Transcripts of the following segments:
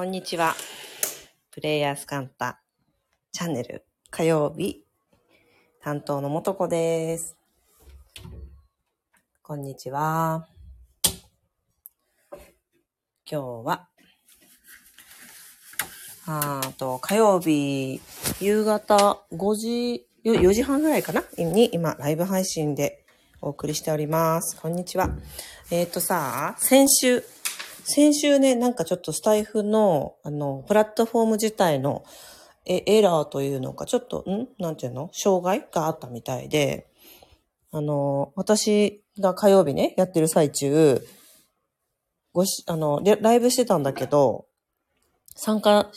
こんにちは。プレイヤースカンタチャンネル火曜日担当のもとこです。こんにちは。今日は、あと、火曜日、夕方5時、4時半ぐらいかな？に今、ライブ配信でお送りしております。こんにちは。えっ、とさ、先週、先週ね、なんかちょっとスタイフの、あの、プラットフォーム自体のえエラーというのか、ちょっと、ん？なんていうの？障害があったみたいで、あの、私が火曜日ね、やってる最中、ごし、あの、ライブしてたんだけど、参加、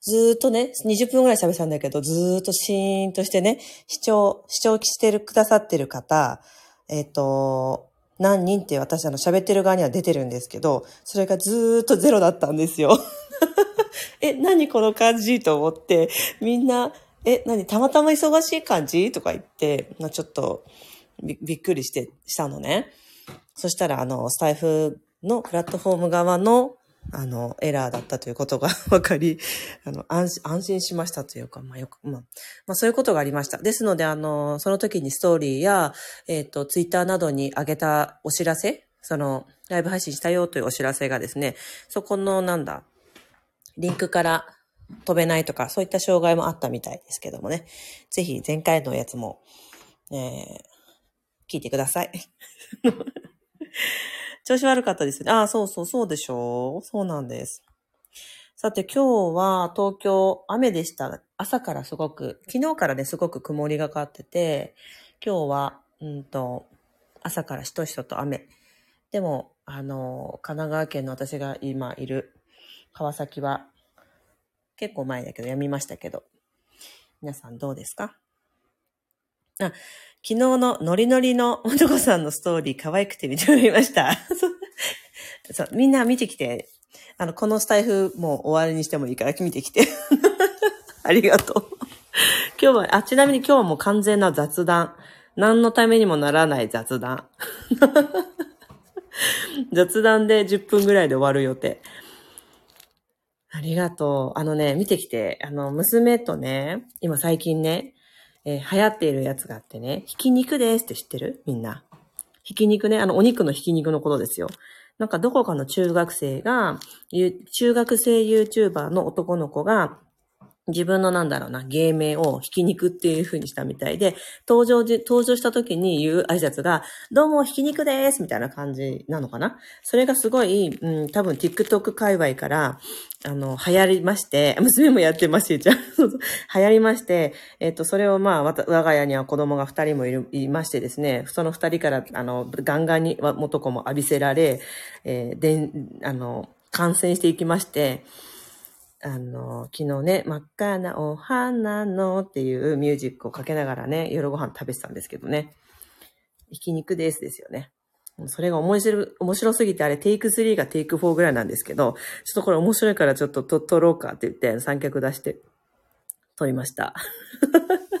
ずーっとね、20分ぐらい喋ったんだけど、ずーっとシーンとしてね、視聴、視聴してる、くださってる方、えっ、と、何人って私あの喋ってる側には出てるんですけど、それがずーっとゼロだったんですよ。え、何この感じと思って、みんな、え、何たまたま忙しい感じとか言って、まあ、ちょっとびびっくりして、したのね。そしたら、あの、スタイフのプラットフォーム側の、あの、エラーだったということが 分かり、あの、安心、しましたというか、まあ、よく、まあ、まあ、そういうことがありました。ですので、あの、その時にストーリーや、えっ、と、ツイッターなどに上げたお知らせ、その、ライブ配信したよというお知らせがですね、そこの、なんだ、リンクから飛べないとか、そういった障害もあったみたいですけどもね。ぜひ前回のやつも、えー、聞いてください。調子悪かったですね。ああ、そうそう、そうでしょう。そうなんです。さて今日は東京雨でした。朝からすごく、昨日からね、すごく曇りがかってて、今日は、うんと、朝からしとしとと雨。でも、あの、神奈川県の私が今いる川崎は結構前だけど、やみましたけど。皆さんどうですか？あ、昨日のノリノリのもとこさんのストーリー可愛くて見てもらいました。そうみんな見てきて。あの、このスタイフもう終わりにしてもいいから見てきて。ありがとう。今日は、あ、ちなみに今日はもう完全な雑談。何のためにもならない雑談。雑談で10分ぐらいで終わる予定。ありがとう。あのね、見てきて、あの、娘とね、今最近ね、えー流行っているやつがあってね、ひき肉ですって知ってる？みんな。ひき肉ね、あの、お肉のひき肉のことですよ。なんかどこかの中学生が、中学生 YouTuber の男の子が、自分のなんだろうな、芸名をひき肉っていう風にしたみたいで、登場じ、登場した時に言う挨拶が、どうもひき肉ですみたいな感じなのかな？それがすごい、うん、多分 TikTok 界隈から、あの、流行りまして、娘もやってますし、じゃあ、流行りまして、えっと、それをまあ、わた我が家には子供が二人もいる、いましてですね、その二人から、あの、ガンガンに元子も浴びせられ、えーで、あの、感染していきまして、あの、昨日ね、真っ赤なお花のっていうミュージックをかけながらね、夜ご飯食べてたんですけどね。ひき肉ですですよね。それが面白、面白すぎて、あれ、テイク3がテイク4ぐらいなんですけど、ちょっとこれ面白いからちょっとと撮ろうかって言って、三脚出して、撮りました。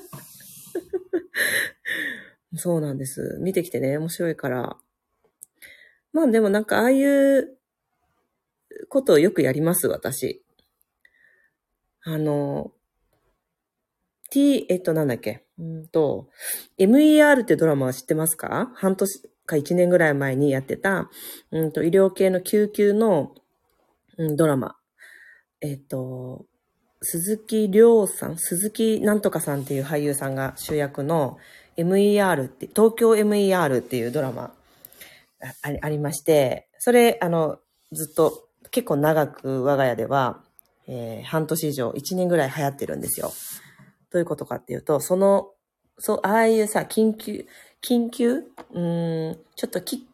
そうなんです。見てきてね、面白いから。まあでもなんか、ああいうことをよくやります、私。あの、T、えっと、なんだっけ？うんと、MER ってドラマは知ってますか？半年か1年ぐらい前にやってた、うんと、医療系の救急の、うん、ドラマ。えっと、鈴木亮さん、鈴木なんとかさんっていう俳優さんが主役の MER って、東京 MER っていうドラマあありありまして、それ、あの、ずっと結構長く我が家では、えー半年以上、1年ぐらい流行ってるんですよ。どういうことかっていうと、その、そう、ああいうさ、緊急、緊急？うーん、ちょっとき、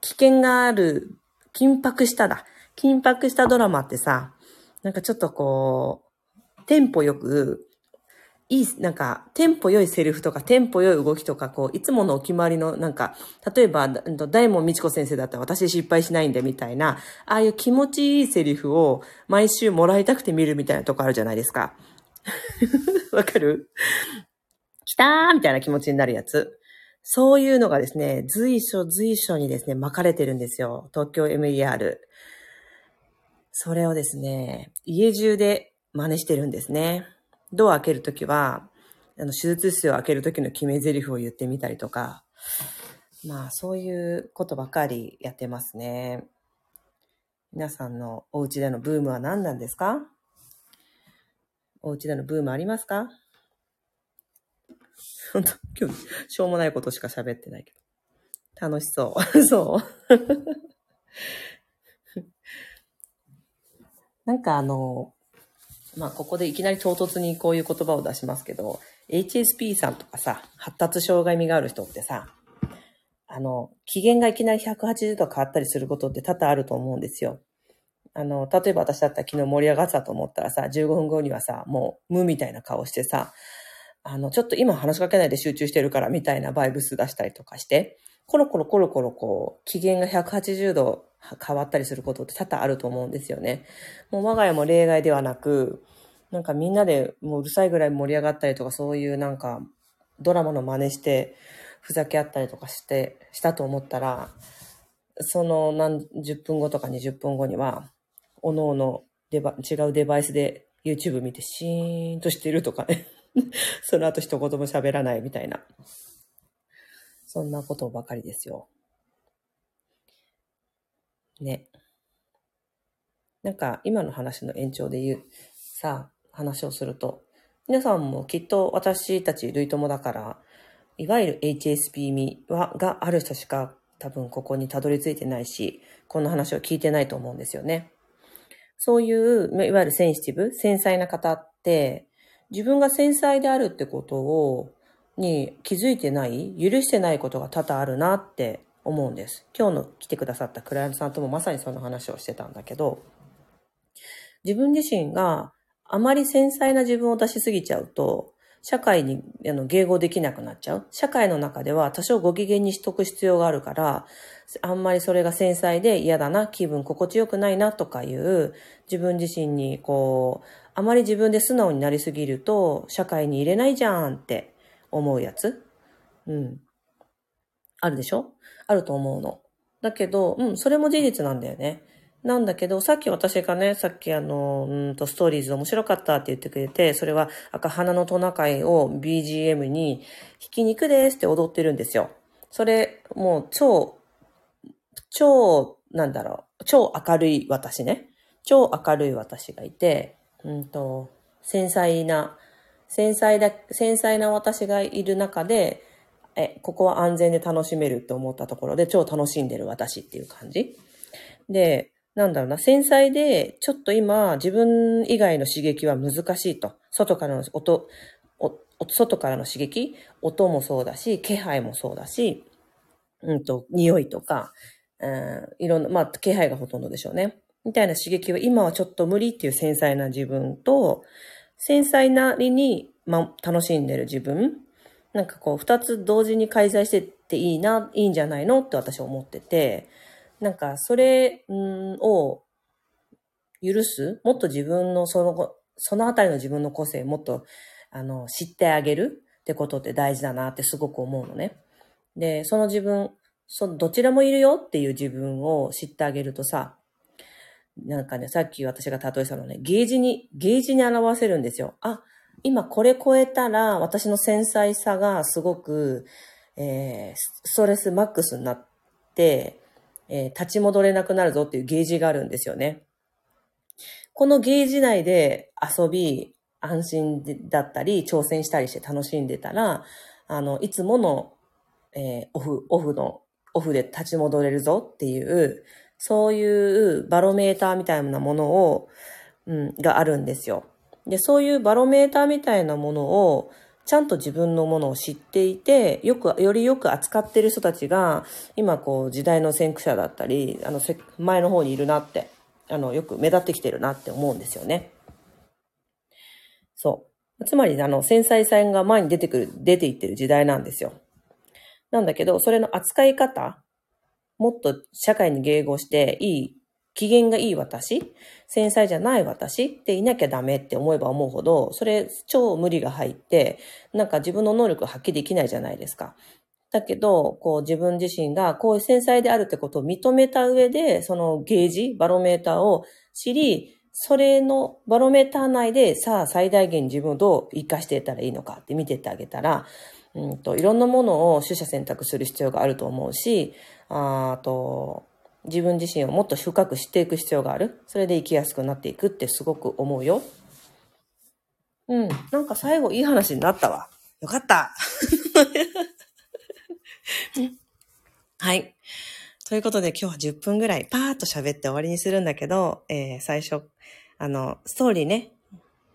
危険がある、緊迫しただ。緊迫したドラマってさ、なんかちょっとこう、テンポよく、いい、なんか、テンポ良いセリフとか、テンポ良い動きとか、こう、いつものお決まりの、なんか、例えば、大門みちこ先生だったら私失敗しないんで、みたいな、ああいう気持ちいいセリフを毎週もらいたくて見るみたいなとこあるじゃないですか。わかる？来たーみたいな気持ちになるやつ。そういうのがですね、随所随所にですね、巻かれてるんですよ。東京 MER。それをですね、家中で真似してるんですね。ドア開けるときは、あの、手術室を開けるときの決め台詞を言ってみたりとか、まあ、そういうことばかりやってますね。皆さんのお家でのブームは何なんですか？お家でのブームありますか？本当今日、しょうもないことしか喋ってないけど。楽しそう。そう。なんかあの、まあ、ここでいきなり唐突にこういう言葉を出しますけど、HSP さんとかさ、発達障害味がある人ってさ、あの、機嫌がいきなり180度変わったりすることって多々あると思うんですよ。あの、例えば私だったら昨日盛り上がったと思ったらさ、15分後にはさ、もう無みたいな顔してさ、あの、ちょっと今話しかけないで集中してるからみたいなバイブス出したりとかして、コロコロコロコロこう、機嫌が180度変わったりすることって多々あると思うんですよね。もう我が家も例外ではなく、なんかみんなでもううるさいぐらい盛り上がったりとかそういうなんかドラマの真似してふざけ合ったりとかして、したと思ったら、その何十分後とか20分後には、おのおの違うデバイスで YouTube 見てシーンとしてるとかね。その後一言も喋らないみたいな。そんなことばかりですよ。ね。なんか今の話の延長で言う、さあ、話をすると、皆さんもきっと私たち類友だから、いわゆる HSP 味はがある人しか多分ここにたどり着いてないし、こんな話を聞いてないと思うんですよね。そういう、いわゆるセンシティブ、繊細な方って、自分が繊細であるってことを、に気づいてない、許してないことが多々あるなって思うんです。今日の来てくださったクライアントさんともまさにその話をしてたんだけど、自分自身があまり繊細な自分を出しすぎちゃうと、社会にあの迎合できなくなっちゃう。社会の中では多少ご機嫌にしとく必要があるから、あんまりそれが繊細で嫌だな、気分心地よくないなとかいう自分自身にこう、あまり自分で素直になりすぎると社会に入れないじゃんって思うやつ？うん。あるでしょ？あると思うの。だけど、うん、それも事実なんだよね。なんだけど、さっき私がね、さっきあの、うんと、ストーリーズ面白かったって言ってくれて、それは赤花のトナカイを BGM に、ひき肉ですって踊ってるんですよ。それ、もう超、超、なんだろう、超明るい私ね。超明るい私がいて、うんと、繊細な、繊細だ、繊細な私がいる中で、え、ここは安全で楽しめるって思ったところで超楽しんでる私っていう感じ。で、なんだろうな、繊細で、ちょっと今、自分以外の刺激は難しいと。外からの音、外からの刺激音もそうだし、気配もそうだし、うんと、匂いとか、うん、いろんな、まあ、気配がほとんどでしょうね。みたいな刺激は今はちょっと無理っていう繊細な自分と、繊細なりに、ま、楽しんでる自分。なんかこう、二つ同時に開催してっていいな、いいんじゃないのって私は思ってて、なんか、それを許す？もっと自分のその、そのあたりの自分の個性もっと、あの、知ってあげる？ってことって大事だなってすごく思うのね。で、その自分、そどちらもいるよっていう自分を知ってあげるとさ、なんかね、さっき私が例えたのね、ゲージに、ゲージに表せるんですよ。あ、今これ超えたら私の繊細さがすごく、えー、ストレスマックスになって、えー、立ち戻れなくなるぞっていうゲージがあるんですよね。このゲージ内で遊び、安心だったり、挑戦したりして楽しんでたら、あの、いつもの、えー、オフ、オフの、オフで立ち戻れるぞっていう、そういうバロメーターみたいなものを、うん、があるんですよ。で、そういうバロメーターみたいなものを、ちゃんと自分のものを知っていて、よく、よりよく扱ってる人たちが、今こう時代の先駆者だったり、あの、前の方にいるなって、あの、よく目立ってきてるなって思うんですよね。そう。つまり、あの、繊細さが前に出てくる、出ていってる時代なんですよ。なんだけど、それの扱い方、もっと社会に迎合していい機嫌がいい私、繊細じゃない私っていなきゃダメって思えば思うほど、それ超無理が入って、なんか自分の能力を発揮できないじゃないですか。だけど、こう自分自身がこういう繊細であるってことを認めた上で、そのゲージ、バロメーターを知り、それのバロメーター内でさあ最大限自分をどう活かしていったらいいのかって見てってあげたら、うんと、いろんなものを取捨選択する必要があると思うし、あと、自分自身をもっと深く知っていく必要がある。それで生きやすくなっていくってすごく思うよ。うん。なんか最後いい話になったわ。よかった。はい。ということで今日は10分ぐらいパーッと喋って終わりにするんだけど、えー、最初、あの、ストーリーね、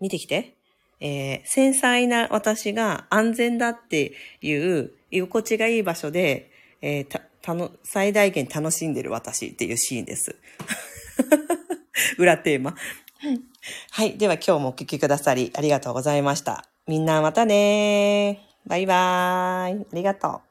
見てきて。えー、繊細な私が安全だっていう居心地がいい場所で、えー、た、たの、最大限楽しんでる私っていうシーンです。裏テーマ。はい。では今日もお聞きくださりありがとうございました。みんなまたねバイバーイ。ありがとう。